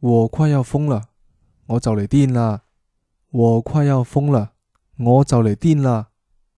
我快要疯了，我就嚟癫啦！我快要疯了，我就嚟癫啦！